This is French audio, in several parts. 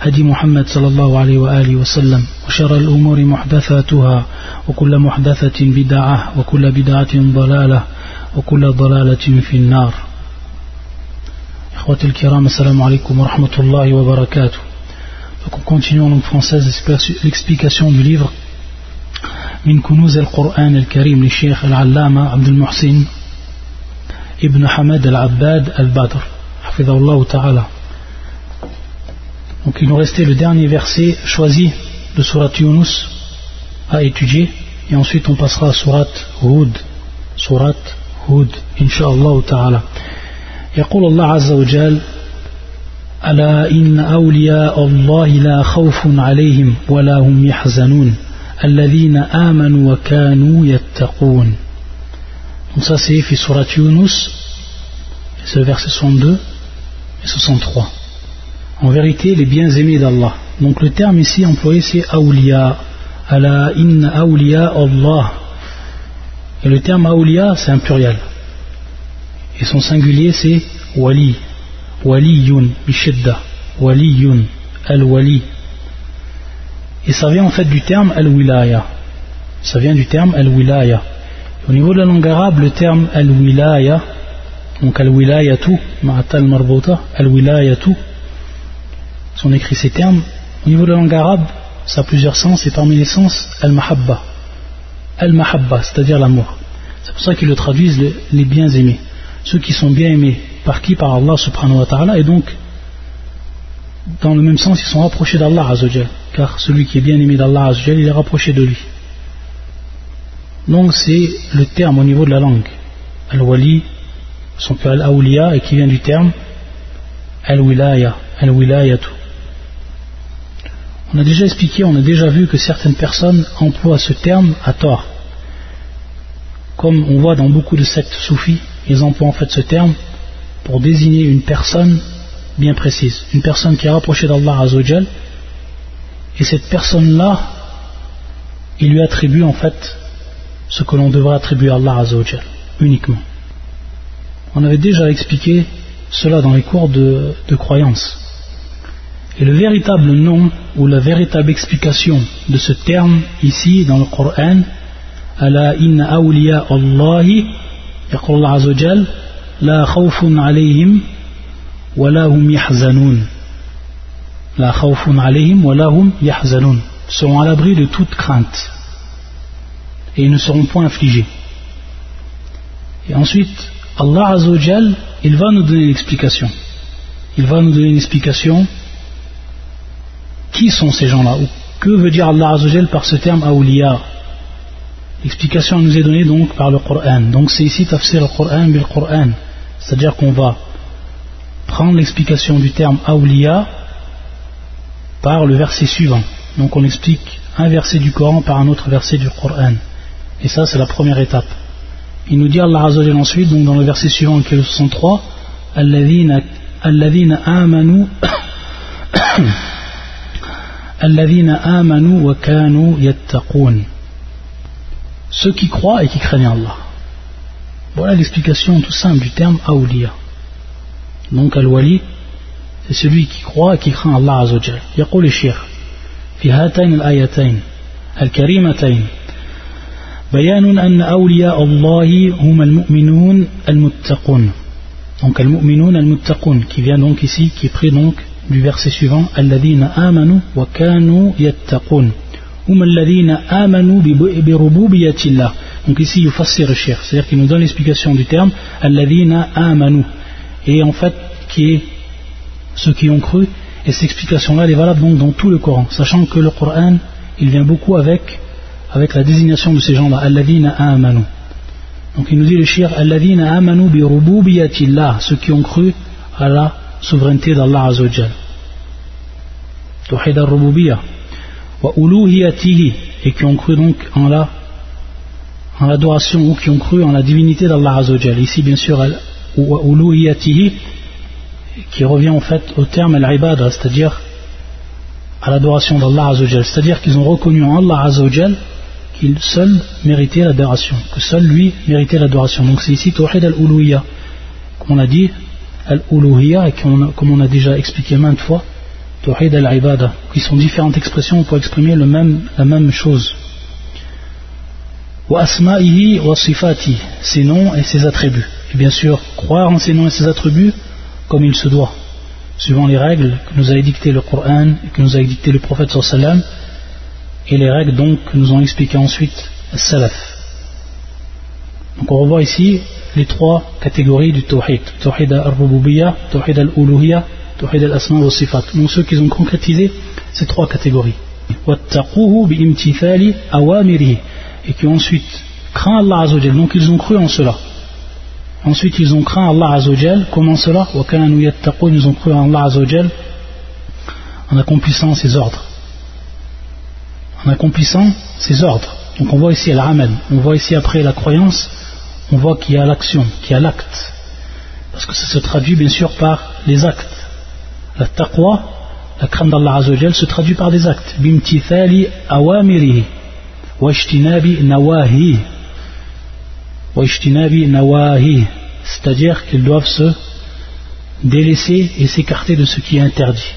هدي محمد صلى الله عليه وآله وسلم وشر الأمور محدثاتها وكل محدثة بدعة وكل بدعة ضلالة وكل ضلالة في النار. إخوة الكرام السلام عليكم ورحمة الله وبركاته. Donc on continue en langue française l'explication du livre من كنوز القرآن الكريم للشيخ العلامة عبد المحسن ابن حمد العباد البدر حفظه الله تعالى Donc il nous restait le dernier verset choisi de Surat Yunus à étudier et ensuite on passera à Surat Hud Surat Hud Inch'Allah ta'ala يقول الله عز وجل ألا إن أولياء الله لا خوف عليهم ولا هم يحزنون الذين آمنوا وكانوا يتقون Donc ça c'est في Surat Yunus c'est le verset 62 et 63 en vérité les biens-aimés d'Allah. Donc le terme ici employé c'est awliya. Ala inna awliya Allah. Et le terme awliya c'est un pluriel. Et son singulier c'est wali. Waliyun, bishidda. Waliyun, al-wali. Et ça vient en fait du terme al-wilaya. Ça vient du terme al-wilaya. Au niveau de la langue arabe, le terme al-wilaya, donc al-wilayatu, ma'atal marbota, al-wilayatu, sont écrits ces termes. Au niveau de la langue arabe, ça a plusieurs sens, et parmi les sens, al-mahabba. Al-mahabba, c'est-à-dire l'amour. C'est pour ça qu'ils le traduisent les biens aimés. Ceux qui sont bien aimés. Par qui? Par Allah subhanahu wa ta'ala. Et donc, dans le même sens, ils sont rapprochés d'Allah. Car celui qui est bien aimé d'Allah il est rapproché de lui. Donc c'est le terme au niveau de la langue. Al-wali, son père al-awliya, et qui vient du terme al-wilaya, al-wilayatu. On a déjà expliqué, on a déjà vu que certaines personnes emploient ce terme à tort. Comme on voit dans beaucoup de sectes soufis, ils emploient en fait ce terme pour désigner une personne bien précise, une personne qui est rapprochée d'Allah Azzawajal, et cette personne-là, il lui attribue en fait ce que l'on devrait attribuer à Allah Azzawajal, uniquement. On avait déjà expliqué cela dans les cours de, de croyance. Et le véritable nom ou la véritable explication de ce terme ici dans le Coran, Ala inna awliya Allahi, يقول الله عز وجل لا خوف عليهم ولا هم يحزنون لا خوف عليهم ولا هم يحزنون seront à l'abri de toute crainte et ils ne seront point affligés et ensuite Allah Azzawajal il va nous donner une explication il va nous donner une explication qui sont ces gens-là Que veut dire Allah Azzawajal par ce terme awliya L'explication nous est donnée donc par le Coran. Donc c'est ici tafsir le Coran bil Coran. C'est-à-dire qu'on va prendre l'explication du terme awliya par le verset suivant. Donc on explique un verset du Coran par un autre verset du Coran. Et ça c'est la première étape. Il nous dit Allah Azzawajal ensuite, donc dans le verset suivant qui est le 63, Alladhina amanu ceux qui croient et qui craignent Allah. Voilà l'explication tout simple du terme awliya. Donc al-wali, c'est celui qui croit et qui craint Allah Azzawajal. يقول الشيخ في هاتين الآيتين الكريمتين بيان أن أولياء الله هم المؤمنون المتقون donc al-mu'minun al-muttaqun qui vient donc ici qui pris donc du verset suivant Alladina amanu wa kanu yattaqun. Hum donc ici, il ses recherches. c'est-à-dire qu'il nous donne l'explication du terme Alladina amanu. Et en fait, qui est ceux qui ont cru. Et cette explication-là, est valable donc dans tout le Coran, sachant que le Coran, il vient beaucoup avec, avec la désignation de ces gens-là, Alladina amanu. Donc il nous dit le shir Alladina amanu bi ceux qui ont cru à la souveraineté d'Allah Azzawajal. Tawhid al-Rububiyya. Wa uluhiyatihi. Et qui ont cru donc en en l'adoration ou qui ont cru en la divinité d'Allah Azzawajal. Ici, bien sûr, qui revient en fait au terme al-ibada, c'est-à-dire à, l'adoration d'Allah Azzawajal. C'est-à-dire qu'ils ont reconnu en Allah Azzawajal qu'il seul méritait l'adoration, que seul lui méritait l'adoration. Donc c'est ici Tawhid al-Uluhiyya, comme on a dit, al-Uluhiyya, et comme on a déjà expliqué maintes fois, Tawhid al-Ibada, qui sont différentes expressions pour exprimer la même chose wa asma'ihi wa sifati, ses noms et ses attributs. Et bien sûr, croire en ses noms et ses attributs comme il se doit, suivant les règles que nous a édictées le Coran et que nous a édicté le prophète sallam, et les règles donc que nous ont expliquées ensuite salaf. Donc on revoit ici les trois catégories du tawhid. Tawhid al-rububiyya, tawhid al-uluhiyya, tawhid al-asma wa sifat. Donc ceux qui ont concrétisé ces trois catégories. et qui ensuite craint Allah Azzawajal. Donc ils ont cru en cela. Ensuite ils ont craint Allah Azzawajal. Comment cela? Ils ont cru en Allah Azzawajal en accomplissant ses ordres. En accomplissant ses ordres. Donc on voit ici al-amal. On voit ici après la croyance, on voit qu'il y a l'action, qu'il y a l'acte. Parce que ça se traduit bien sûr par les actes. La taqwa, la crainte d'Allah Azzawajal se traduit par des actes. Bimtithali awamirihi nawahi nawahi c'est-à-dire qu'ils doivent se délaisser et s'écarter de ce qui est interdit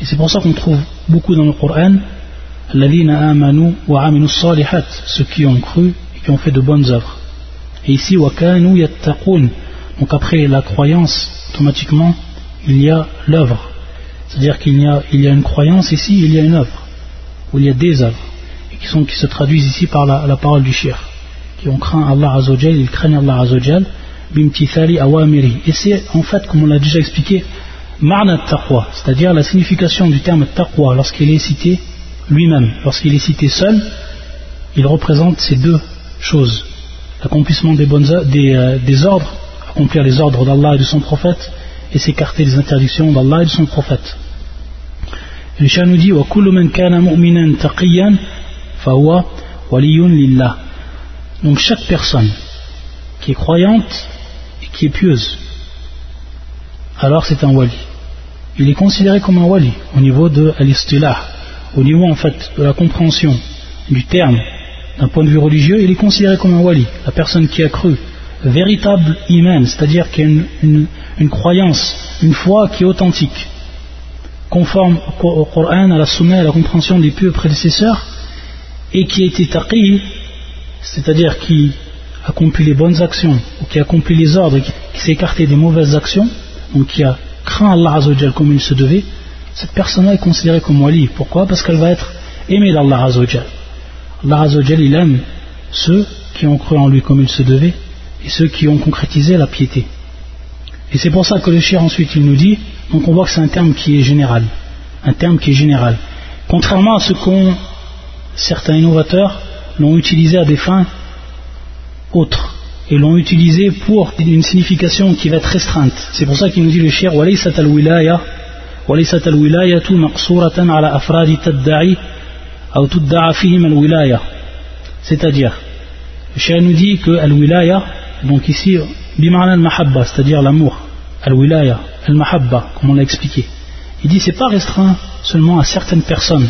et c'est pour ça qu'on trouve beaucoup dans le Coran amanu wa salihat ceux qui ont cru et qui ont fait de bonnes œuvres et ici wakanu yattaqun. Donc après la croyance automatiquement il y a l'œuvre. C'est-à-dire qu'il y a, y a une croyance ici il y a une œuvre. Ou il y a des œuvres qui, sont, qui se traduisent ici par la, parole du shir, qui ont craint Allah Azzawajal, ils craignent Allah Azzawajal, bimtithali awamiri. Et c'est en fait, comme on l'a déjà expliqué, marna taqwa, c'est-à-dire la signification du terme taqwa lorsqu'il est cité lui-même, lorsqu'il est cité seul, il représente ces deux choses, l'accomplissement des, euh, des, ordres, accomplir les ordres d'Allah et de son prophète, et s'écarter des interdictions d'Allah et de son prophète. Le Shah nous dit Donc chaque personne qui est croyante et qui est pieuse, alors c'est un wali. Il est considéré comme un wali au niveau de l'istilah, au niveau en fait de la compréhension du terme d'un point de vue religieux, il est considéré comme un wali, la personne qui a cru, véritable iman, c'est-à-dire qui a une, croyance, une foi qui est authentique, conforme au Coran, à la Sunna, à la compréhension des pieux prédécesseurs, et qui a été taqi, c'est-à-dire qui accomplit les bonnes actions, ou qui accomplit les ordres, qui, s'est écarté des mauvaises actions, donc qui a craint Allah comme il se devait, cette personne-là est considérée comme wali. Pourquoi? Parce qu'elle va être aimée d'Allah Azzawajal. Allah il aime ceux qui ont cru en lui comme il se devait, et ceux qui ont concrétisé la piété. Et c'est pour ça que le cher ensuite il nous dit, donc on voit que c'est un terme qui est général, un terme qui est général. Contrairement à ce qu'on certains innovateurs l'ont utilisé à des fins autres et l'ont utilisé pour une signification qui va être restreinte. C'est pour ça qu'il nous dit le cher c'est-à-dire le cher nous dit que al-wilaya donc ici bimana al-mahabba c'est-à-dire l'amour al-wilaya al-mahabba comme on l'a expliqué il dit c'est pas restreint seulement à certaines personnes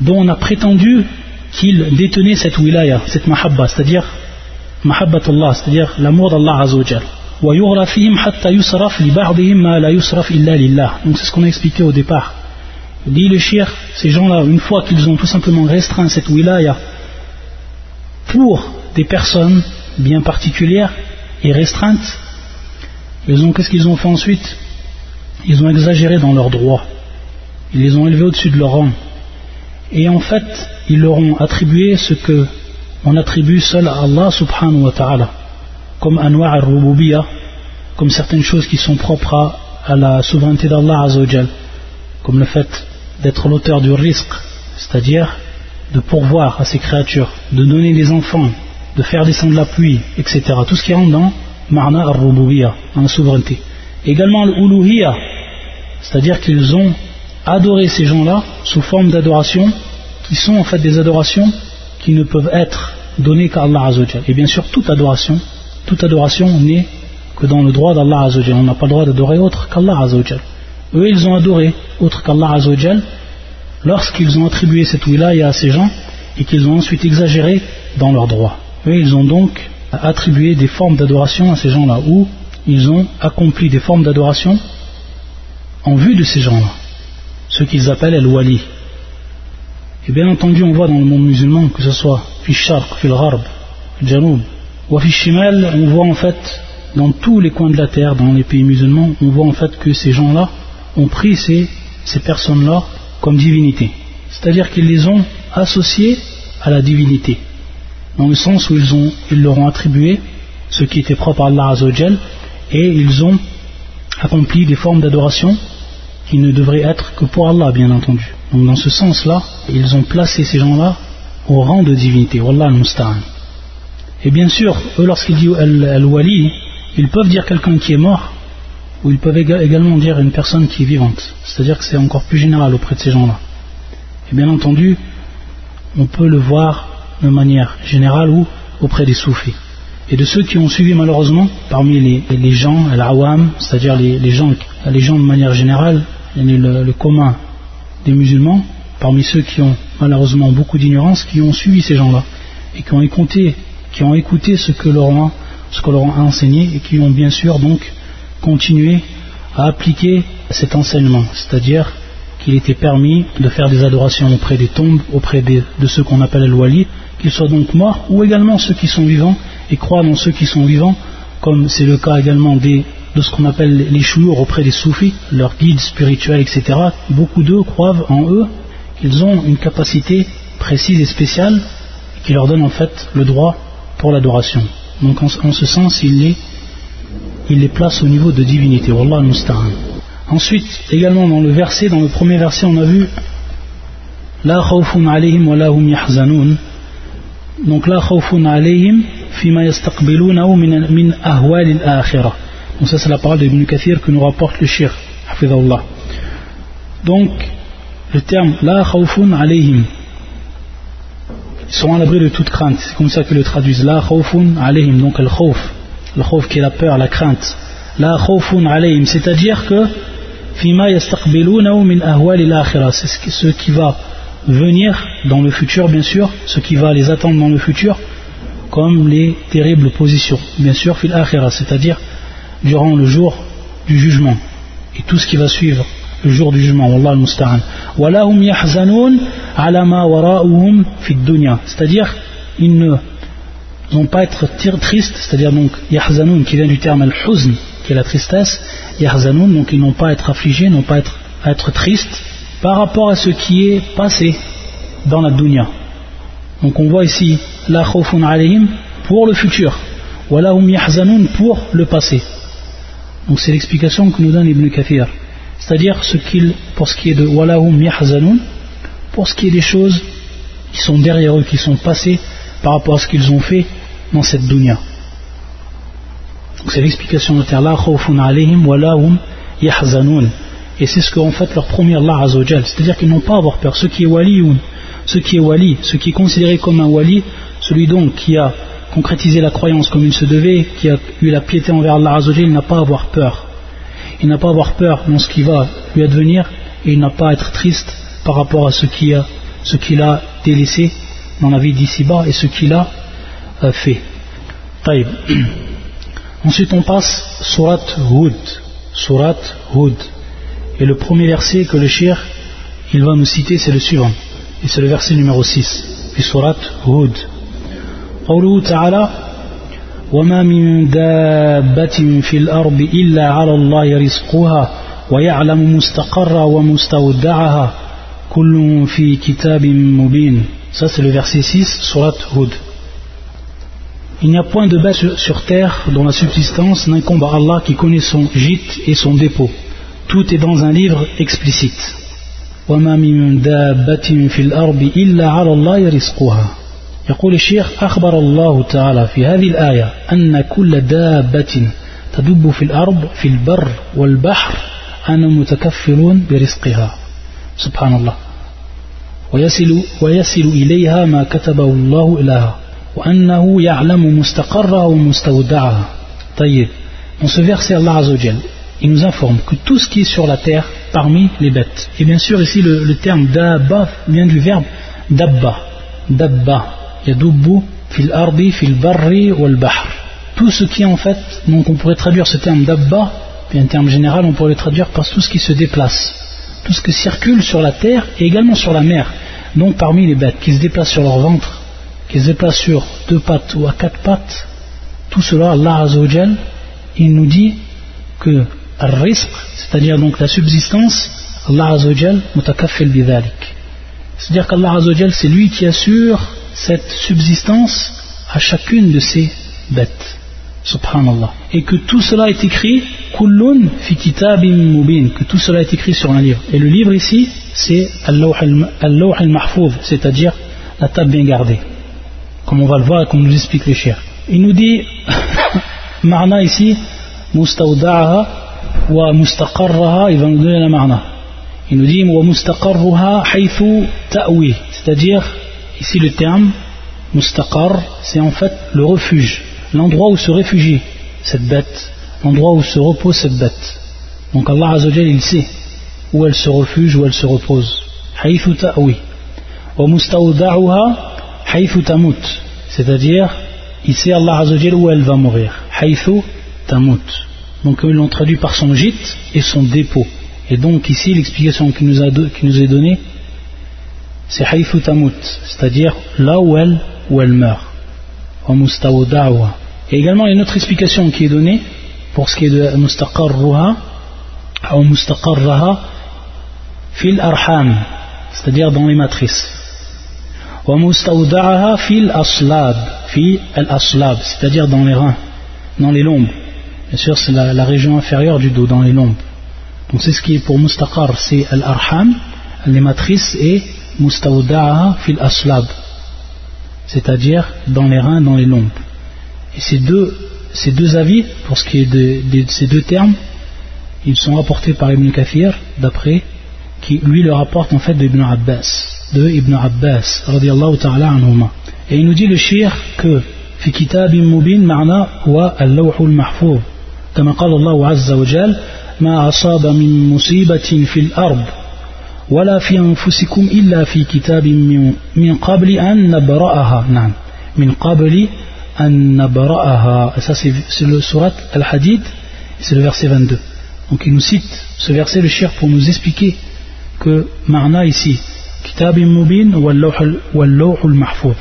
dont on a prétendu qu'il détenait cette wilaya, cette mahabba, c'est-à-dire mahabbatullah, c'est-à-dire l'amour d'Allah Azzawajal. Donc c'est ce qu'on a expliqué au départ. Dit le shir, ces gens-là, une fois qu'ils ont tout simplement restreint cette wilaya pour des personnes bien particulières et restreintes, ils qu'est-ce qu'ils ont fait ensuite? Ils ont exagéré dans leurs droits. Ils les ont élevés au-dessus de leur rang. Et en fait ils leur ont attribué ce que on attribue seul à Allah subhanahu wa ta'ala comme anwa' al comme certaines choses qui sont propres à, la souveraineté d'Allah azawajal comme le fait d'être l'auteur du risque c'est-à-dire de pourvoir à ses créatures de donner des enfants de faire descendre la pluie etc tout ce qui rentre dans ma'na al-rububiyya dans la souveraineté également l'uluhiyya c'est-à-dire qu'ils ont adorer ces gens-là sous forme d'adoration qui sont en fait des adorations qui ne peuvent être donné qu'à Allah Azzawajal. Et bien sûr, toute adoration, toute adoration n'est que dans le droit d'Allah Azzawajal. On n'a pas le droit d'adorer autre qu'Allah Azzawajal. Eux, ils ont adoré autre qu'Allah Azzawajal lorsqu'ils ont attribué cette wilaya à ces gens et qu'ils ont ensuite exagéré dans leurs droits. Eux, ils ont donc attribué des formes d'adoration à ces gens-là, ou ils ont accompli des formes d'adoration en vue de ces gens-là, ce qu'ils appellent el-wali. Et bien entendu, on voit dans le monde musulman, que ce soit fi sharq, fi gharb, janoub, ou shimal, on voit en fait, dans tous les coins de la terre, dans les pays musulmans, on voit en fait que ces gens-là ont pris ces, personnes-là comme divinités. C'est-à-dire qu'ils les ont associées à la divinité. Dans le sens où ils, ont, ils leur ont attribué ce qui était propre à Allah Azzawajal et ils ont accompli des formes d'adoration qui ne devraient être que pour Allah, bien entendu. Donc dans ce sens-là, ils ont placé ces gens-là au rang de divinité. Wallah al-Musta'an. Et bien sûr, eux, lorsqu'ils disent al-Wali, ils peuvent dire quelqu'un qui est mort, ou ils peuvent également dire une personne qui est vivante. C'est-à-dire que c'est encore plus général auprès de ces gens-là. Et bien entendu, on peut le voir de manière générale ou auprès des soufis. Et de ceux qui ont suivi malheureusement, parmi les, les gens, al-awam, c'est-à-dire les, gens, les gens de manière générale, le, commun des musulmans, parmi ceux qui ont malheureusement beaucoup d'ignorance, qui ont suivi ces gens-là et qui ont écouté, qui ont écouté ce que leur a, a enseigné et qui ont bien sûr donc continué à appliquer cet enseignement, c'est-à-dire qu'il était permis de faire des adorations auprès des tombes, auprès de ceux qu'on appelle le wali, qu'ils soient donc morts, ou également ceux qui sont vivants, et croient dans ceux qui sont vivants, comme c'est le cas également de ce qu'on appelle les chouyours auprès des soufis, leurs guides spirituels, etc. Beaucoup d'eux croient en eux qu'ils ont une capacité précise et spéciale qui leur donne en fait le droit pour l'adoration. Donc en, ce sens, il les, il les place au niveau de divinité. Wallah al Ensuite, également dans le verset, dans le premier verset, on a vu La khawfun alayhim wa lahum yahzanun. Donc la khawfun alayhim fima yastaqbilunahu min, ahwal al-akhirah. Donc ça c'est la parole d'Ibn Kathir que nous rapporte le shir. Donc le terme la khawfun alayhim. Ils sont à l'abri de toute crainte. C'est comme ça que le traduisent. La khawfun alayhim. Donc le khawf. Le khawf qui est la peur, la crainte. La khawfun alayhim. C'est-à-dire que fima. C'est ce qui va venir dans le futur, bien sûr, ce qui va les attendre dans le futur, comme les terribles positions, bien sûr, fil akhirah, c'est-à-dire durant le jour du jugement et tout ce qui va suivre le jour du jugement, Wallah al-Musta'an. Walahum yahzanun ala ma wara'uhum dunya, c'est-à-dire ils ne vont pas être tristes, c'est-à-dire donc yahzanun qui vient du terme al-huzn, qui est la tristesse, yahzanun, donc ils n'ont pas à être affligés, n'ont pas à être, tristes par rapport à ce qui est passé dans la dunya. Donc on voit ici la khawfun alayhim pour le futur, wala hum yahzanun pour le passé. Donc c'est l'explication que nous donne Ibn Kathir. C'est-à-dire ce qu'il, pour ce qui est de wala hum yahzanun, pour ce qui est des choses qui sont derrière eux, qui sont passées par rapport à ce qu'ils ont fait dans cette dunya. C'est l'explication de la khawfun hum. Et c'est ce qu'en fait leur promet Allah Azzawajal. C'est-à-dire qu'ils n'ont pas à avoir peur. Ce qui est wali, ce qui est wali, ce qui est considéré comme un wali, celui donc qui a concrétisé la croyance comme il se devait, qui a eu la piété envers Allah Azzawajal, il n'a pas à avoir peur. Il n'a pas à avoir peur dans ce qui va lui advenir et il n'a pas à être triste par rapport à ce qu'il a, ce qu'il a délaissé dans la vie d'ici-bas et ce qu'il a euh, fait. Taïb. Ensuite on passe Surat Hud. Surat Hud. Et le premier verset que le shir il va nous citer, c'est le suivant. Et c'est le verset numéro 6. في سورة هود قوله تعالى وما من دابة في الأرض إلا على الله رزقها ويعلم مستقرها ومستودعها كل في كتاب مبين Ça c'est le verset 6, Surat Hud. Il n'y a point de bête sur terre dont la subsistance n'incombe à Allah qui connaît son gîte et son dépôt. tout est dans un livre explicite. يقول الشيخ أخبر الله تعالى في هذه الآية أن كل دابة تدب في الأرض في البر والبحر أنهم متكفلون برزقها سبحان الله ويصل, ويصل إليها ما كتبه الله لها وأنه يعلم مستقرها ومستودعها طيب Dans ce verset, Allah Azzawajal, il nous informe que tout ce qui est sur la terre, parmi les bêtes, et bien sûr ici le, le terme dabba vient du verbe dabba, dabba, yadubbu fil ardi fil barri wal bahr. Tout ce qui en fait, donc on pourrait traduire ce terme dabba, puis un terme général, on pourrait le traduire par tout ce qui se déplace, tout ce qui circule sur la terre et également sur la mer. Donc parmi les bêtes qui se déplacent sur leur ventre, qui se déplacent sur deux pattes ou à quatre pattes, tout cela, Allah Azzawajal, il nous dit que risque, c'est-à-dire donc la subsistance, Allah Azzawajal mutakaffil bidhalik. C'est-à-dire qu'Allah Azzawajal, c'est lui qui assure cette subsistance à chacune de ces bêtes. Subhanallah. Et que tout cela est écrit, kullun fi kitabim mubin, que tout cela est écrit sur un livre. Et le livre ici, c'est Al-Lawh al-Mahfouz, c'est-à-dire la table bien gardée. Comme on va le voir et comme nous explique les chers. Il nous dit, marna ici, mustawda'aha wa mustaqarraha, il va nous donner la marna. Il nous dit, wa mustaqarruha haythu ta'wi, c'est-à-dire, ici le terme, mustaqar, c'est en fait le refuge l'endroit où se réfugie cette bête, l'endroit où se repose cette bête. Donc Allah Azzawajal, il sait où elle se refuge, où elle se repose. C'est-à-dire, il sait Allah Azzawajal où elle va mourir. Donc ils l'ont traduit par son gîte et son dépôt. Et donc ici, l'explication qui nous, est donnée, c'est c'est-à-dire là où elle, où elle meurt. Et également, il y a une autre explication qui est donnée pour ce qui est de mustaqarruha ou fil arham, c'est-à-dire dans les matrices. Mustawda'aha fil aslab, fi al-aslab, c'est-à-dire dans les reins, dans les lombes. Bien sûr, c'est la, région inférieure du dos, dans les lombes. Donc c'est ce qui est pour mustaqar, c'est al-arham, les matrices, et mustawda'aha fil aslab, c'est-à-dire dans les reins, dans les lombes. Et ces deux, ces deux avis, pour ce qui est de, ces deux termes, ils sont rapportés par Ibn Kathir, d'après, qui lui le rapporte en fait de Ibn Abbas, de Ibn Abbas, radiallahu ta'ala anhuma. Et il nous dit le shir que في كتاب مبين معنى هو اللوح المحفوظ كما قال الله عز وجل ما أصاب من مصيبة في الأرض ولا في أنفسكم إلا في كتاب من قبل أن نبرأها نعم من قبل أن نبرأها ça c'est le surat Al-Hadid c'est le verset 22 donc il nous cite ce verset le shir pour nous expliquer que معنى ici كتاب مبين واللوح المحفوظ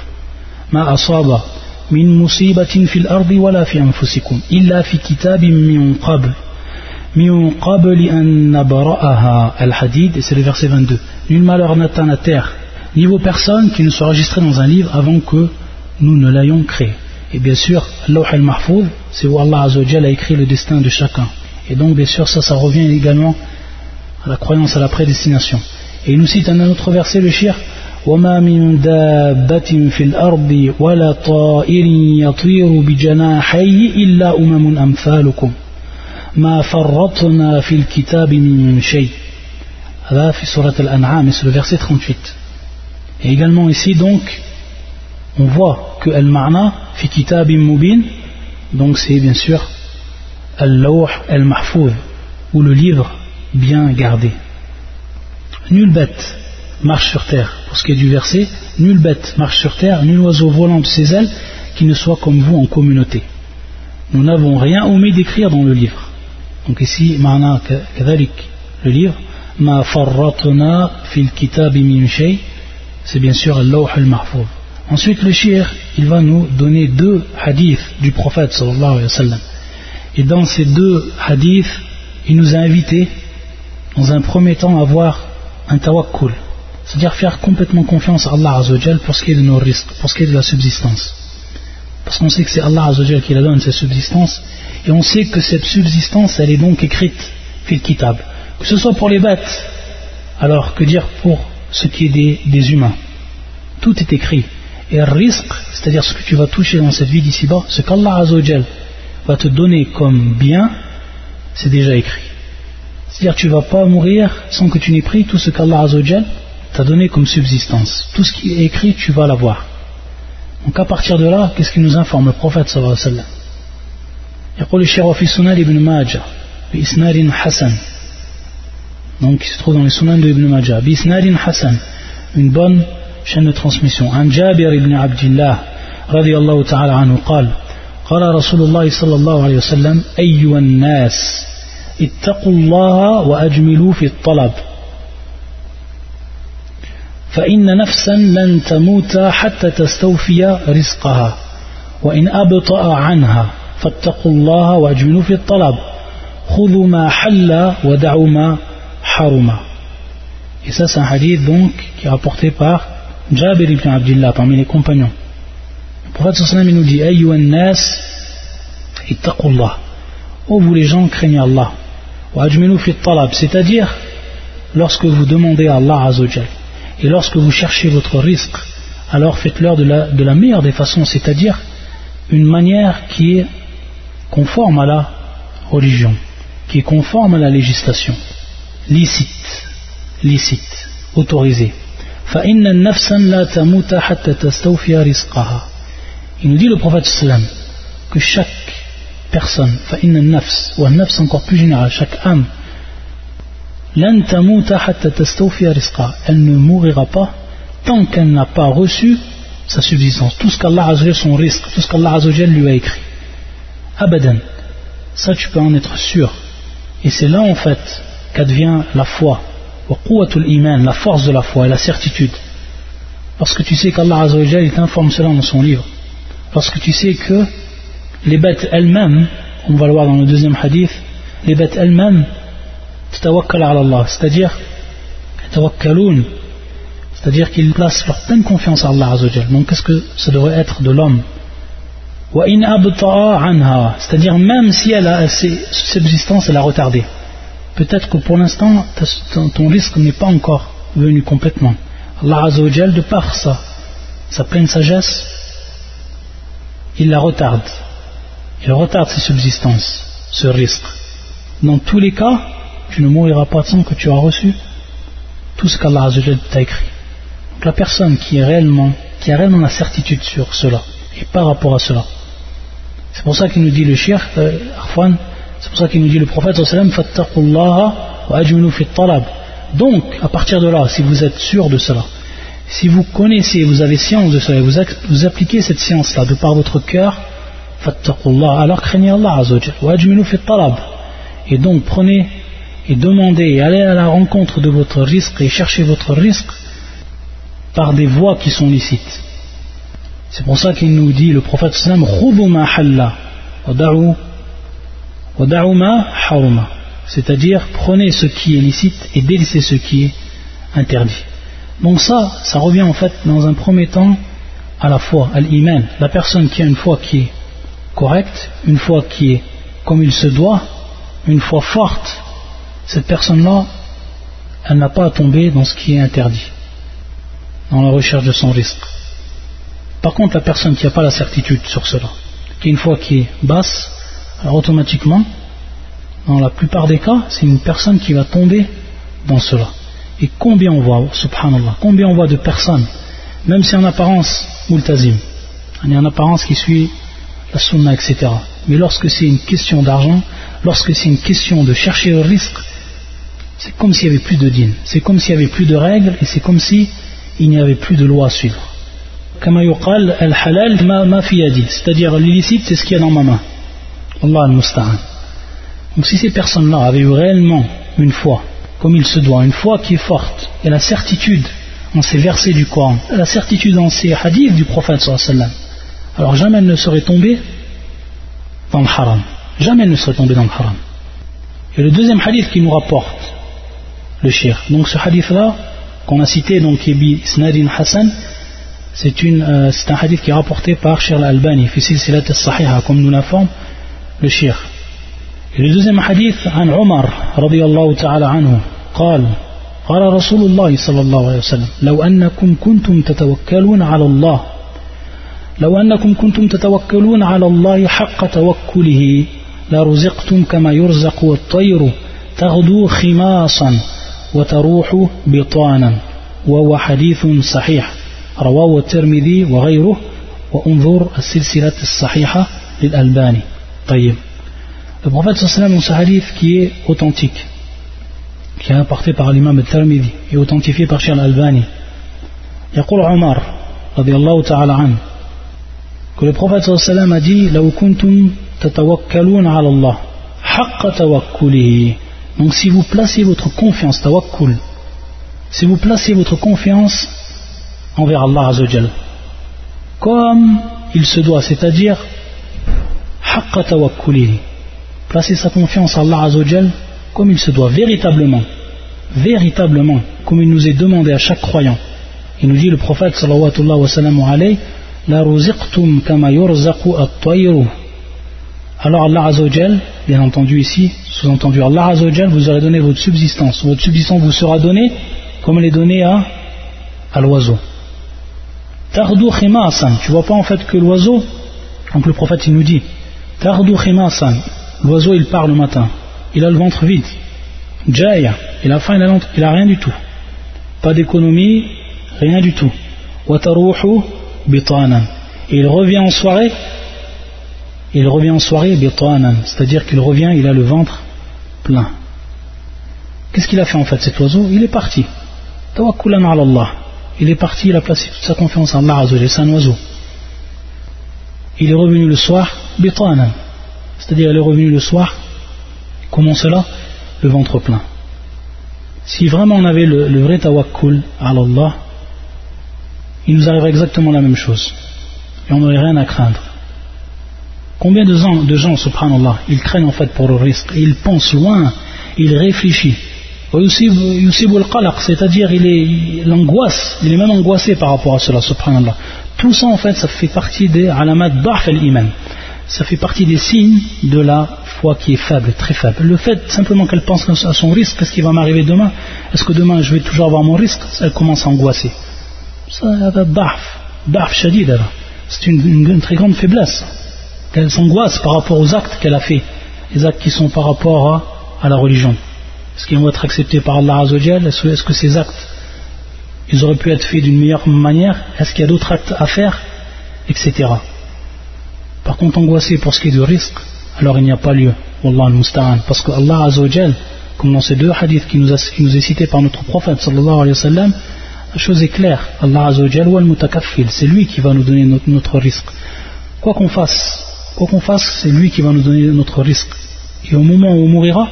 ما أصاب من مصيبة في الأرض ولا في أنفسكم إلا في كتاب من قبل Al-Hadid, et c'est le verset 22. Nul malheur n'atteint la terre, ni vos personnes qui ne soient enregistrées dans un livre avant que nous ne l'ayons créé. Et bien sûr, Allah al-Mahfouz, c'est où Allah a écrit le destin de chacun. Et donc, bien sûr, ça, ça revient également à la croyance à la prédestination. Et il nous cite un autre verset, le shir وما من دابة في الأرض ولا طائر يطير بجناحيه إلا أمم أمثالكم Ma farratna fil kitab min shay. Là, surat al-An'am, c'est le verset 38. Et également ici, donc, on voit que al-ma'na fi kitab mubin, donc c'est bien sûr al-lawh al-mahfouz, ou le livre bien gardé. Nulle bête marche sur terre, pour ce qui est du verset, nulle bête marche sur terre, nul oiseau volant de ses ailes qui ne soit comme vous en communauté. Nous n'avons rien omis d'écrire dans le livre. Donc ici, le livre, Ma fil kitab c'est bien sûr Allah al-Mahfouz. Ensuite, le shir, il va nous donner deux hadiths du prophète sallallahu alayhi wa sallam. Et dans ces deux hadiths, il nous a invités, dans un premier temps, à voir un tawakkul, c'est-à-dire faire complètement confiance à Allah Azzawajal pour ce qui est de nos risques, pour ce qui est de la subsistance. Parce qu'on sait que c'est Allah Azzawajal qui la donne, cette subsistance, et on sait que cette subsistance, elle est donc écrite, fil. Que ce soit pour les bêtes, alors que dire pour ce qui est des, humains. Tout est écrit. Et risque, c'est-à-dire ce que tu vas toucher dans cette vie d'ici-bas, ce qu'Allah Azzawajal va te donner comme bien, c'est déjà écrit. C'est-à-dire que tu ne vas pas mourir sans que tu n'aies pris tout ce qu'Allah Azzawajal t'a donné comme subsistance. Tout ce qui est écrit, tu vas l'avoir. Donc à partir de là, qu'est-ce qu'il nous informe le prophète sallallahu alayhi wa sallam يقول الشيخ وفي سنن ابن ماجه بإسناد حسن donc il se trouve dans les sunan de Ibn Majah بإسناد حسن une bonne chaîne de transmission عن جابر بن عبد الله رضي الله تعالى عنه قال قال رسول الله صلى الله عليه وسلم أيها الناس اتقوا الله وأجملوا في الطلب فإن نفسا لن تموت حتى تستوفي رزقها وإن أبطأ عنها فاتقوا الله واجملوا في الطلب خذوا ما حل ودعوا ما حرم Et ça c'est un hadith donc qui est rapporté par Jabir ibn Abdullah parmi les compagnons. Le prophète sallam nous dit Ayyuhan nas ittaqullah. Oh vous les gens craignez Allah. C'est-à-dire lorsque vous demandez à Allah azawajal et lorsque vous cherchez votre risque, alors faites-leur de la, meilleure des façons, c'est-à-dire une manière qui est conforme à la religion, qui est conforme à la législation, licite, licite, autorisé. Il nous dit le prophète que chaque personne, ou un nafs encore plus général, chaque âme, elle ne mourira pas tant qu'elle n'a pas reçu sa subsistance, tout ce qu'Allah son risque, tout ce qu'Allah lui a écrit. Abadan. Ça, tu peux en être sûr. Et c'est là, en fait, qu'advient la foi. La force de la foi et la certitude. Parce que tu sais qu'Allah il t'informe cela dans son livre. Parce que tu sais que les bêtes elles-mêmes, on va le voir dans le deuxième hadith, les bêtes elles-mêmes, c'est-à-dire, c'est-à-dire qu'ils placent leur pleine confiance à Allah Donc qu'est-ce que ça devrait être de l'homme? C'est-à-dire même si elle a subsistance elle a retardé. Peut-être que pour l'instant ton risque n'est pas encore venu complètement. Allah Azzawajal de par sa pleine sagesse il la retarde il retarde ses subsistances ce risque. Dans tous les cas tu ne mouriras pas sans que tu as reçu tout ce qu'Allah t'a écrit. Donc la personne qui a réellement la certitude sur cela et par rapport à cela c'est pour ça qu'il nous dit le shir, euh, c'est pour ça qu'il nous dit le prophète Donc, à partir de là, si vous êtes sûr de cela, si vous connaissez, vous avez science de cela, vous, vous appliquez cette science-là de par votre cœur, alors craignez Allah Et donc prenez et demandez et allez à la rencontre de votre risque et cherchez votre risque par des voies qui sont licites. C'est pour ça qu'il nous dit, le prophète c'est-à-dire prenez ce qui est licite et délaissez ce qui est interdit. Donc ça, ça revient en fait dans un premier temps à la foi, à l'iman. La personne qui a une foi qui est correcte, une foi qui est comme il se doit, une foi forte, cette personne-là, elle n'a pas à tomber dans ce qui est interdit, dans la recherche de son risque. Par contre, la personne qui n'a pas la certitude sur cela, qui une fois qui est basse, alors automatiquement, dans la plupart des cas, c'est une personne qui va tomber dans cela. Et combien on voit, subhanallah, combien on voit de personnes, même si en apparence, multazim, en apparence qui suit la sunna, etc. Mais lorsque c'est une question d'argent, lorsque c'est une question de chercher le risque, c'est comme s'il n'y avait plus de dîne, c'est comme s'il n'y avait plus de règles, et c'est comme s'il n'y avait plus de loi à suivre. C'est-à-dire l'illicite c'est ce qu'il y a dans ma main. Allah al donc si ces personnes-là avaient eu réellement une foi comme il se doit, une foi qui est forte et la certitude en ces versets du Coran, la certitude en ces hadiths du prophète sallam alors jamais elle ne serait tombée dans le haram jamais elle ne serait tombée dans le haram et le deuxième hadith qui nous rapporte le shir donc ce hadith là qu'on a cité donc qui est Snadin Hassan euh, c'est un hadith qui est rapporté par Shir al-Albani, Silat al-Sahiha, comme nous l'informe le Shir. Et le deuxième hadith, عن عمر رضي الله تعالى عنه قال قال رسول الله صلى الله عليه وسلم لو أنكم كنتم تتوكلون على الله لو أنكم كنتم تتوكلون على الله حق توكله لرزقتم كما يرزق الطير تغدو خماصا وتروح بطانا وهو حديث صحيح رواه الترمذي وغيره وانظر السلسلة الصحيحة للألباني طيب le prophète sallam dans ce hadith qui est authentique qui est apporté par l'imam al-Tirmidhi et authentifié par Cheikh al-Albani يقول عمر رضي الله تعالى عنه que le prophète sallam a dit لو كنتم تتوكلون على الله حق توكله donc si vous placez votre confiance tawakkul si vous placez votre confiance envers Allah Azzawajal comme il se doit c'est-à-dire haqqa tawakkulihi placer sa confiance en Allah Azzawajal comme il se doit véritablement véritablement comme il nous est demandé à chaque croyant il nous dit le prophète sallallahu alayhi la alors Allah Azzawajal, bien entendu ici, sous-entendu Allah Azzawajal vous aurez donné votre subsistance. Votre subsistance vous sera donnée comme elle est donnée à, à l'oiseau. Tardou khimasan, tu vois pas en fait que l'oiseau, donc le prophète il nous dit, Tardou khimasan, l'oiseau il part le matin, il a le ventre vide. Jaya, il a faim, il a, il a rien du tout. Pas d'économie, rien du tout. Et il revient en soirée il revient en soirée, c'est-à-dire qu'il revient, il a le ventre plein. Qu'est-ce qu'il a fait en fait cet oiseau? Il est parti. Il est parti, il a placé toute sa confiance en Allah c'est un oiseau. Il est revenu le soir, c'est-à-dire il est revenu le soir, comment cela? Le ventre plein. Si vraiment on avait le, vrai tawakkul à Allah, il nous arriverait exactement la même chose. Et on n'aurait rien à craindre. Combien de gens, de gens, subhanallah, ils craignent en fait pour le risque, ils pensent loin, ils réfléchissent. C'est-à-dire, il est l'angoisse, il est même angoissé par rapport à cela, subhanallah. Tout ça en fait, ça fait partie des. Ça fait partie des signes de la foi qui est faible, très faible. Le fait simplement qu'elle pense à son risque, qu'est-ce qui va m'arriver demain? Est-ce que demain je vais toujours avoir mon risque? Elle commence à angoisser. C'est une très grande faiblesse. Qu'elle s'angoisse par rapport aux actes qu'elle a fait, les actes qui sont par rapport à, la religion. Est-ce qu'ils vont être acceptés par Allah Azzawajal? Est-ce que ces actes, ils auraient pu être faits d'une meilleure manière? Est-ce qu'il y a d'autres actes à faire? Etc. Par contre, angoisser pour ce qui est du risque, alors il n'y a pas lieu. Wallah al Parce que Allah Azzawajal, comme dans ces deux hadiths qui nous, a, qui nous est cité par notre prophète sallallahu alayhi wa sallam, la chose est claire. Allah Azzawajal wa al c'est lui qui va nous donner notre, risque. Quoi qu'on fasse, Quoi qu'on fasse, c'est lui qui va nous donner notre risque. Et au moment où on mourra,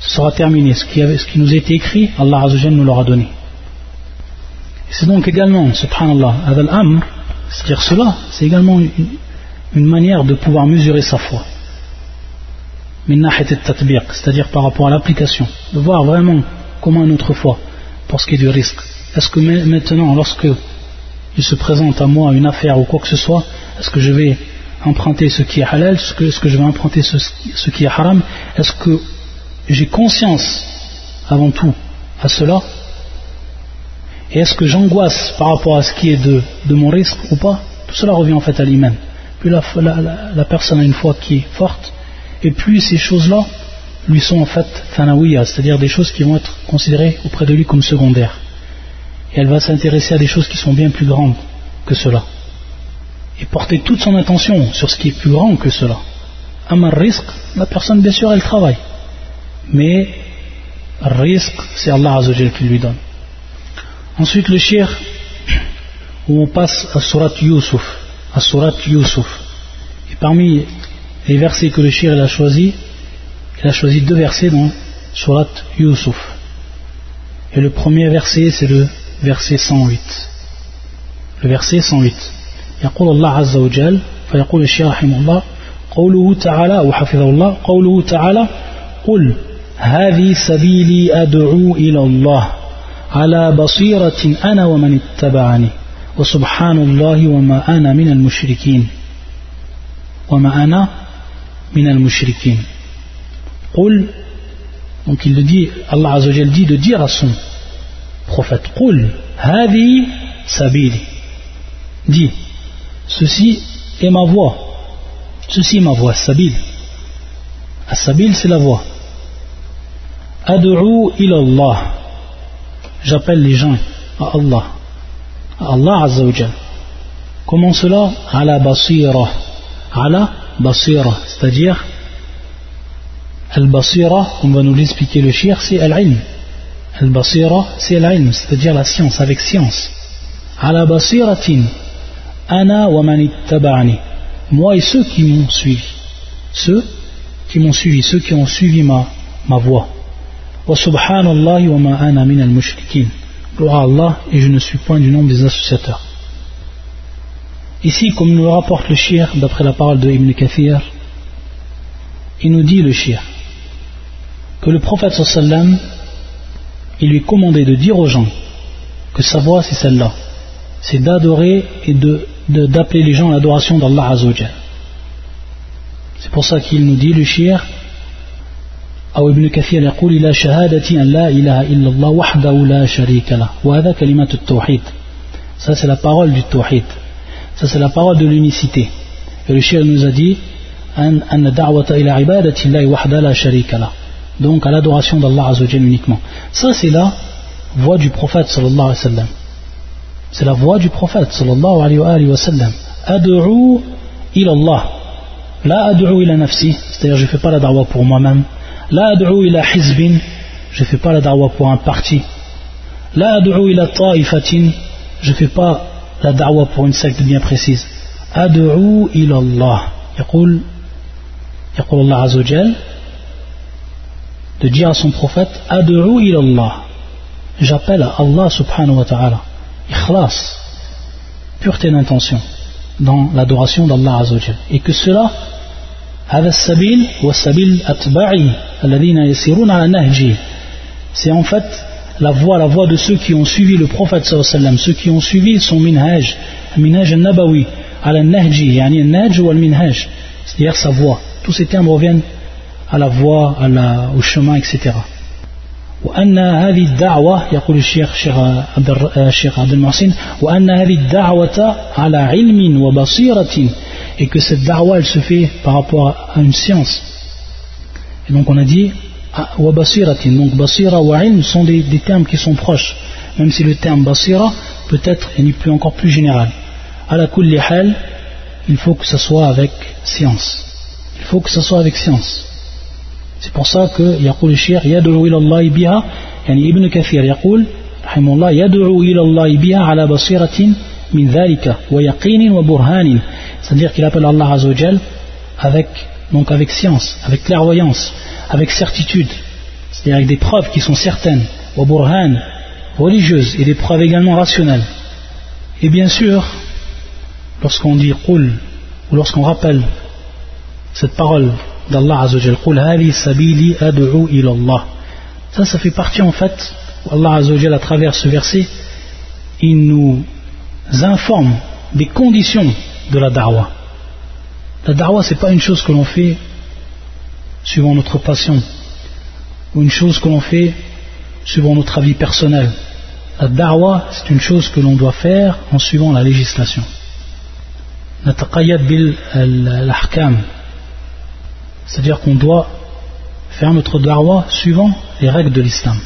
ce sera terminé. Ce qui, ce qui nous a été écrit, Allah Azzawajal nous l'aura donné. C'est donc également, subhanallah, al-amr, c'est-à-dire cela, c'est également une, manière de pouvoir mesurer sa foi. C'est-à-dire par rapport à l'application, de voir vraiment comment notre foi pour ce qui est du risque. Est-ce que maintenant, lorsque il se présente à moi une affaire ou quoi que ce soit, est-ce que je vais emprunter ce qui est halal, est-ce que, je vais emprunter ce, qui est haram? Est-ce que j'ai conscience avant tout à cela? Et est-ce que j'angoisse par rapport à ce qui est de, mon risque ou pas? Tout cela revient en fait à l'iman. Plus la, personne a une foi qui est forte, et plus ces choses-là lui sont en fait thanawiya, c'est-à-dire des choses qui vont être considérées auprès de lui comme secondaires. Et elle va s'intéresser à des choses qui sont bien plus grandes que cela et porter toute son attention sur ce qui est plus grand que cela. un risque, la personne bien sûr elle travaille, mais risque c'est Allah Azzawajal qui lui donne. Ensuite le shir, où on passe à Surat Yusuf, à Surat Yusuf. Et parmi les versets que le shir a choisi, il a choisi deux versets dans Surat Yusuf. Et le premier verset c'est le verset 108. Le verset 108. يقول الله عز وجل فيقول الشيخ رحمه الله قوله تعالى وحفظه الله قوله تعالى قل هذه سبيلي أدعو إلى الله على بصيرة أنا ومن اتبعني وسبحان الله وما أنا من المشركين وما أنا من المشركين Qul, donc il le dit, Allah Azzawajal dit de dire à son prophète Qul, Hadi Sabili. Dis, ceci est ma voix. Ceci est ma voix, Sabil. As-Sabil, c'est la voix. Ad'u ilallah. J'appelle les gens à Allah. Allah Azzawajal. Comment cela? Ala basira. Ala basira, c'est-à-dire Al-basira, on va nous l'expliquer le shir, c'est al-ilm. Al-basira, c'est al-ilm, c'est-à-dire la science, avec science. Ala basiratin, ana wa man Moi et ceux qui m'ont suivi. Ceux qui m'ont suivi, ceux qui ont suivi ma, ma voix. Wa subhanallah wa ana al-mushrikin. Gloire à Allah, et je ne suis point du nombre des associateurs. Ici, comme nous le rapporte le shir, d'après la parole de Ibn Kathir, il nous dit le shir que le prophète sallam il lui commandait de dire aux gens que sa voix c'est celle-là, c'est d'adorer et d'appeler de, de, les gens à l'adoration d'Allah Azzawajal. C'est pour ça qu'il nous dit le shir أو ابن كثير يقول إلى شهادة أن لا إله إلا الله وحده لا شريك له وهذا كلمة التوحيد ça c'est la parole du tawhid. Ça c'est la parole de l'unicité. Et le shir nous a dit أن دعوة إلى عبادة الله وحده لا شريك له donc à l'adoration d'Allah Azzawajal uniquement. Ça c'est la voix du prophète sallallahu alayhi wa sallam. C'est la voix du prophète sallallahu alayhi wa sallam. Ad'u ila Allah. La ad'u ila nafsi, c'est-à-dire je ne fais pas la da'wa pour moi-même. La ad'u ila hizbin, je ne fais pas la da'wa pour un parti. La ad'u ila ta'ifatin, je ne fais pas la da'wa pour une secte bien précise. Ad'u ila Allah. يقول يقول الله عز وجل de dire à son prophète Ad'u ilallah. J'appelle Allah subhanahu wa ta'ala. Ikhlas pureté d'intention dans l'adoration d'Allah azawajal et que cela c'est en fait la voie la voie de ceux qui ont suivi le prophète ceux qui ont suivi son minhaj minhaj al-nabawi al-nahji ou al-minhaj c'est-à-dire sa voie. Tous ces termes reviennent à la voie, à la, au chemin, etc. وأن هذه الدعوة يقول الشيخ شيخ عبد الشيخ عبد المحسن وأن هذه الدعوة على علم وبصيرة et que cette da'wa elle se fait par rapport à une science et donc on a dit وبصيرة donc basira wa ilm sont des, des termes qui sont proches même si le terme basira peut-être est plus encore plus général à la kulli hal il faut que ce soit avec science il faut que ce soit avec science C'est pour ça que يقول الشيخ يدعو إلى الله بها يعني ابن كثير يقول رحمه الله يدعو إلى الله بها على بصيرة من ذلك ويقين وبرهان c'est-à-dire qu'il appelle Allah Azzawajal avec donc avec science, avec clairvoyance, avec certitude, c'est-à-dire avec des preuves qui sont certaines, wa burhan, religieuses et des preuves également rationnelles. Et bien sûr, lorsqu'on dit qul ou lorsqu'on rappelle cette parole d'Allah Azzawajal Qul hali sabili ad'u ila Allah ça ça fait partie en fait Allah Azzawajal à travers ce verset il nous informe des conditions de la da'wah la da'wah c'est pas une chose que l'on fait suivant notre passion ou une chose que l'on fait suivant notre avis personnel la da'wah c'est une chose que l'on doit faire en suivant la législation نتقيد بالأحكام c'est-à-dire qu'on doit faire notre darwa suivant les règles de l'islam,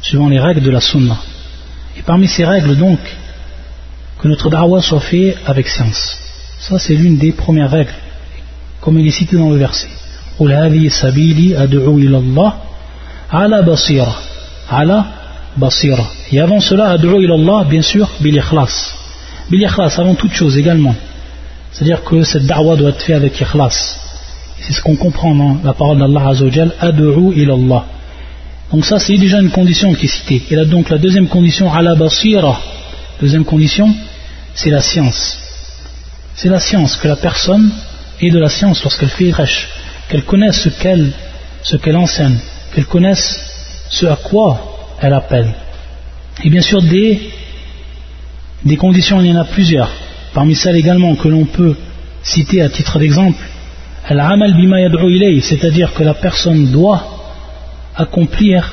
suivant les règles de la sunna. Et parmi ces règles donc, que notre darwa soit fait avec science. Ça c'est l'une des premières règles, comme il est cité dans le verset. ala basira. Ala basira. Et avant cela, ad'u ilallah, bien sûr, bil ikhlas. Bil avant toute chose également. C'est-à-dire que cette darwa doit être faite avec ikhlas c'est ce qu'on comprend dans la parole d'Allah Azzawajal, Ad'u ilallah. Donc ça c'est déjà une condition qui est citée. Et là donc la deuxième condition, ala basira, deuxième condition, c'est la science. C'est la science, que la personne ait de la science lorsqu'elle fait rêche, qu'elle connaisse ce qu'elle ce qu'elle enseigne, qu'elle connaisse ce à quoi elle appelle. Et bien sûr des, des conditions, il y en a plusieurs. Parmi celles également que l'on peut citer à titre d'exemple, c'est-à-dire que la personne doit accomplir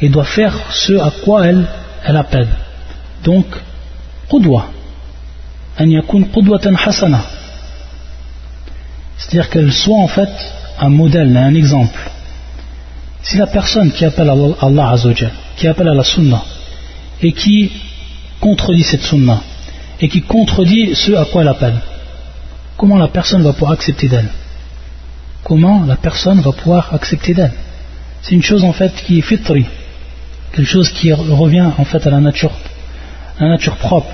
et doit faire ce à quoi elle, elle appelle. Donc, qudwa. C'est-à-dire qu'elle soit en fait un modèle, un exemple. Si la personne qui appelle à Allah qui appelle à la sunna, et qui contredit cette sunna, et qui contredit ce à quoi elle appelle. Comment la personne va pouvoir accepter d'elle? Comment la personne va pouvoir accepter d'elle C'est une chose en fait qui est fitri, quelque chose qui revient en fait à la nature, à la nature propre,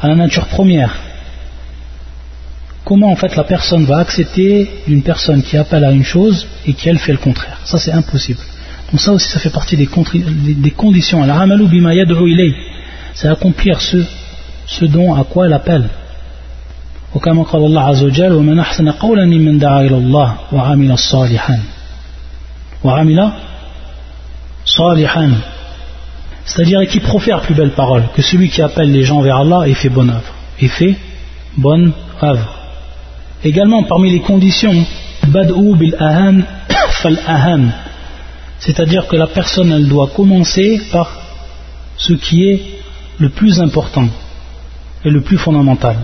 à la nature première. Comment en fait la personne va accepter d'une personne qui appelle à une chose et qui elle fait le contraire Ça c'est impossible. Donc ça aussi ça fait partie des, des conditions. C'est accomplir ce, ce don à quoi elle appelle. وكما قال الله عز وجل ومن أحسن قولا ممن دعا إلى الله وعمل صالحا وعمل صالحا c'est-à-dire qui profère plus belle parole que celui qui appelle les gens vers Allah et fait bonne œuvre et fait bonne œuvre également parmi les conditions bad'u bil ahan fal ahan c'est-à-dire que la personne elle doit commencer par ce qui est le plus important et le plus fondamental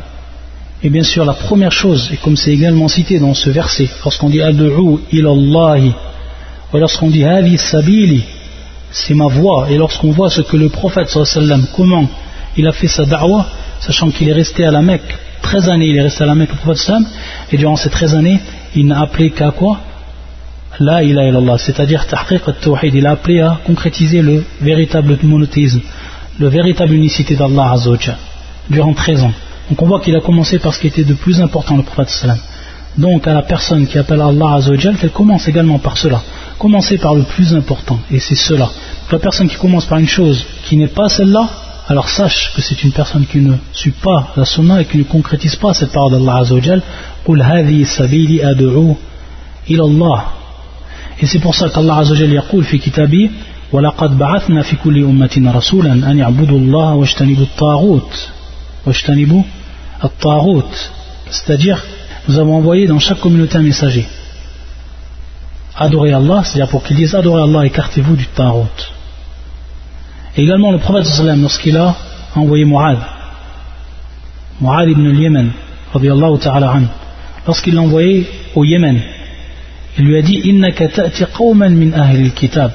et bien sûr, la première chose, et comme c'est également cité dans ce verset, lorsqu'on dit Ad'u ilallahi, ou lorsqu'on dit Hadi sabili, c'est ma voix, et lorsqu'on voit ce que le prophète sallam, comment il a fait sa da'wah, sachant qu'il est resté à la Mecque 13 années, il est resté à la Mecque, le prophète sallam, et durant ces 13 années, il n'a appelé qu'à quoi? La ilaha illallah, c'est-à-dire tahqiq al-tawhid, il a appelé à concrétiser le véritable monothéisme, le véritable unicité d'Allah durant 13 ans. Donc on voit qu'il a commencé par ce qui était de plus important, le prophète sallam. Donc à la personne qui appelle Allah Azzawajal, qu'elle commence également par cela. Commencer par le plus important, et c'est cela. la personne qui commence par une chose qui n'est pas celle-là, alors sache que c'est une personne qui ne suit pas la sunna et qui ne concrétise pas cette parole d'Allah Azzawajal. قُلْ هَذِي سَبِيلِ أَدْعُو إِلَى اللَّهِ Et c'est pour ça qu'Allah Azzawajal يقول في كتابه وَلَقَدْ بَعَثْنَا فِي كُلِّ أُمَّةٍ رَسُولًا أَنْ يَعْبُدُوا اللَّهَ وَاجْتَنِبُوا الطَّاغُوتِ وَاجْتَنِبُوا c'est-à-dire nous avons envoyé dans chaque communauté un messager. Adorez Allah, c'est-à-dire pour qu'ils disent adorez Allah, écartez-vous du Tarot. Et également le prophète lorsqu'il a envoyé Mu'ad, Mu'ad ibn al-Yemen, lorsqu'il l'a envoyé au Yémen, il lui a dit Innaka ta'ti qawman min ahli al-kitab,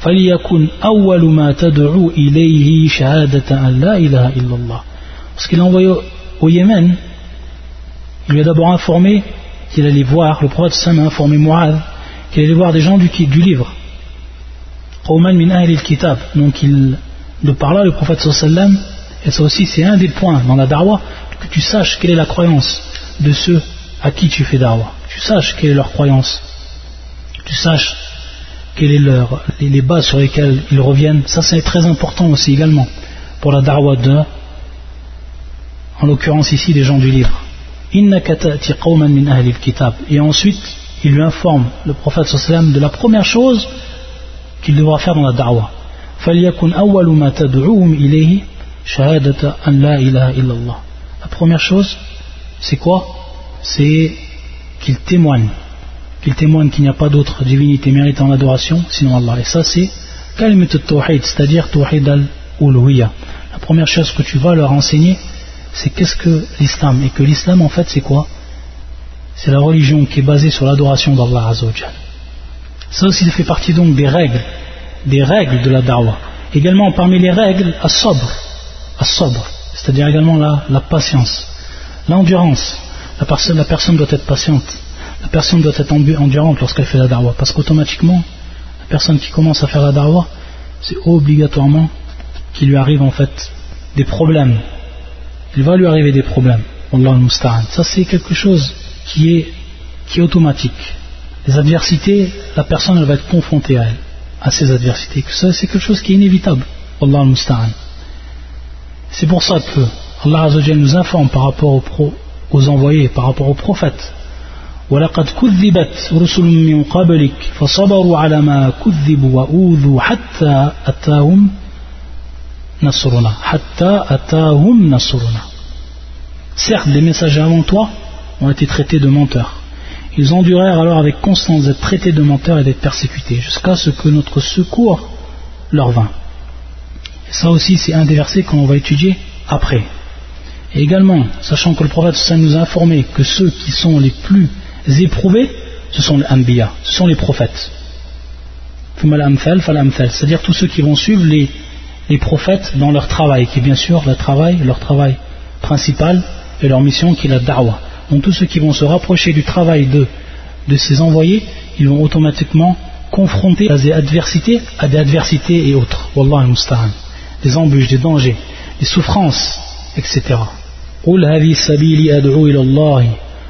فليكن أول ما تدعو إليه شهادة أن لا إله إلا الله. Lorsqu'il l'a envoyé au Yémen, il lui a d'abord informé qu'il allait voir, le prophète Sam a informé Mu'ad, qu'il allait voir des gens du, du livre. Donc il, de par là, le prophète sallam, et ça aussi c'est un des points dans la darwa, que tu saches quelle est la croyance de ceux à qui tu fais darwa. Tu saches quelle est leur croyance. Tu saches quelles sont leur, les, les bases sur lesquelles ils reviennent. Ça c'est très important aussi également pour la darwa de en l'occurrence ici les gens du livre. Et ensuite, il lui informe, le prophète sallam, de la première chose qu'il devra faire dans la da'wah. La première chose, c'est quoi? C'est qu'il témoigne, qu'il témoigne qu'il n'y a pas d'autre divinité méritant l'adoration sinon Allah. Et ça, c'est c'est-à-dire tawhid al-uluhiyya. La première chose que tu vas leur enseigner, c'est qu'est-ce que l'islam Et que l'islam, en fait, c'est quoi C'est la religion qui est basée sur l'adoration d'Allah Azzawajal. Ça aussi, fait partie donc des règles, des règles de la da'wah. Également, parmi les règles, à sobre, c'est-à-dire également la, la patience, l'endurance. La personne, la personne doit être patiente, la personne doit être endurante lorsqu'elle fait la da'wah, parce qu'automatiquement, la personne qui commence à faire la da'wah, c'est obligatoirement qu'il lui arrive en fait des problèmes il va lui arriver des problèmes. Ça, c'est quelque chose qui est, qui est automatique. Les adversités, la personne elle va être confrontée à elle, à ces adversités. Ça, c'est quelque chose qui est inévitable. C'est pour ça que Allah nous informe par rapport aux, pro, aux envoyés, par rapport aux prophètes. ولقد كذبت رسل من قبلك فصبروا على ما كذبوا وأوذوا حتى أتاهم nasruna, hatta atahum nasruna. Certes, les messagers avant toi ont été traités de menteurs. Ils endurèrent alors avec constance d'être traités de menteurs et d'être persécutés, jusqu'à ce que notre secours leur vint. Et ça aussi, c'est un des versets qu'on va étudier après. Et également, sachant que le prophète nous a informé que ceux qui sont les plus éprouvés, ce sont les Anbiya, ce sont les prophètes. C'est-à-dire tous ceux qui vont suivre les les prophètes dans leur travail, qui est bien sûr leur travail, leur travail principale et leur mission qui est la da'wah. Donc tous ceux qui vont se rapprocher du travail de, de ces envoyés, ils vont automatiquement confronter à des adversités, à des adversités et autres. Wallah al Des embûches, des dangers, des souffrances, etc. قل هذه سبيلي أدعو إلى الله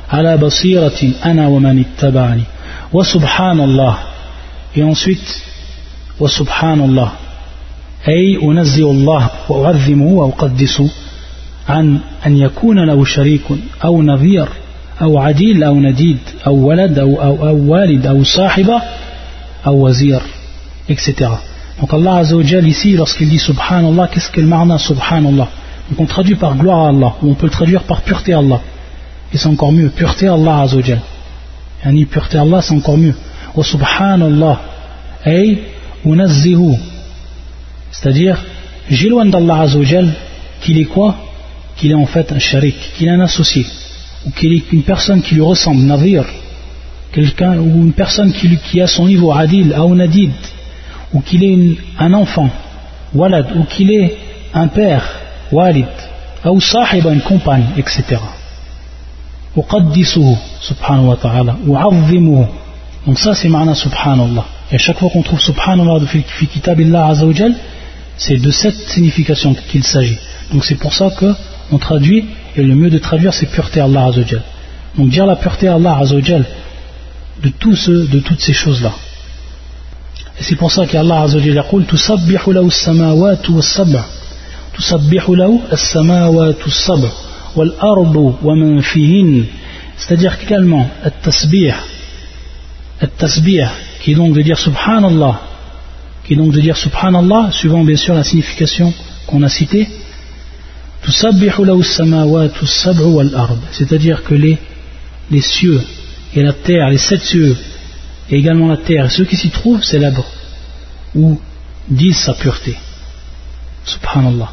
على بصيرة أنا ومن اتبعني وسبحان الله et ensuite وسبحان الله أي أنزه الله وأعظمه وأقدسه عن أن يكون له شريك أو نظير أو عديل أو نديد أو ولد أو, أو, أو والد أو صاحبة أو وزير etc. Donc Allah Azzawajal ici, lorsqu'il dit Subhanallah, qu'est-ce qu'est le marna Subhanallah Donc on traduit par gloire à Allah, ou on peut le traduire par pureté à Allah. Et c'est encore mieux, pureté à Allah Azzawajal. Yani pureté à Allah, c'est encore mieux. Wa Subhanallah, ay. C'est-à-dire, j'éloigne d'Allah Azzawajal qu'il est quoi? Qu'il est en fait un sharik, qu'il est un associé, ou qu'il est une personne qui lui ressemble, navir, quelqu'un ou une personne qui, qui, a son niveau adil, nadid, ou qu'il est un enfant, walad, ou qu'il est un père, walid, ou sahiba, une compagne, etc. subhanahu wa ta'ala, Donc ça c'est ma'na subhanallah. Et à chaque fois qu'on trouve subhanallah fi kitabillah azawajal, c'est de cette signification qu'il s'agit. Donc c'est pour ça qu'on traduit, et le mieux de traduire, c'est pureté Allah Azzawajal. Donc dire la pureté Allah Azzawajal de, tout de toutes ces choses-là. Et c'est pour ça qu'Allah Azzawajal dit Tusabbihu lahu samawatu wa sab'a. Tusabbihu lahu as-samawatu sab'a. Wal ardu wa man fihin. C'est-à-dire également, at-tasbih. At-tasbih, qui est donc de dire Subhanallah qui est donc de dire subhanallah suivant bien sûr la signification qu'on a citée c'est-à-dire que les, les cieux et la terre, les sept cieux, et également la terre, ceux qui s'y trouvent célèbrent ou disent sa pureté. Subhanallah.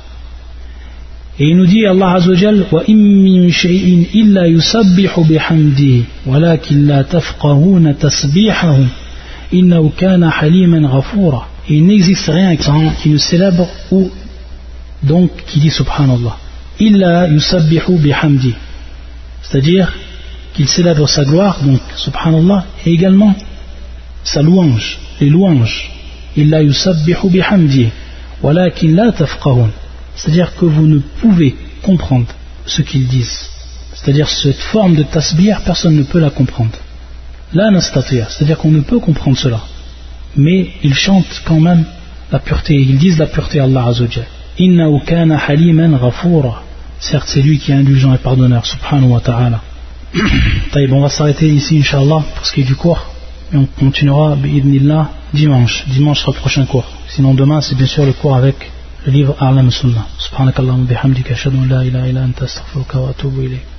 Et il nous dit Allah Azzawajal wa min shay'in illa yusabbihu bihamdihi walakin la tafqahuna tasbihahu innahu kana haliman ghafura. Il n'existe rien qui ne célèbre ou donc qui dit subhanallah. Illa yusabbihu bihamdi. C'est-à-dire qu'il célèbre sa gloire donc subhanallah et également sa louange les louanges. Illa yusabbihu bihamdi. Walakin la tafqahun. C'est-à-dire que vous ne pouvez comprendre ce qu'ils disent. C'est-à-dire cette forme de tasbih personne ne peut la comprendre. La nastatir c'est-à-dire qu'on ne peut comprendre cela mais ils chantent quand même la pureté ils disent la pureté à Allah Azzawajal Inna kana haliman. Certes, c'est lui qui est indulgent et pardonneur, subhanahu wa ta'ala. on va s'arrêter ici, inshallah, pour ce qui est du cours. Et on continuera, bi'idnillah, dimanche. Dimanche sera le prochain cours. Sinon, demain, c'est bien sûr le cours avec le livre A'lam Sunnah. Bihamdika, la ilaha illa anta wa.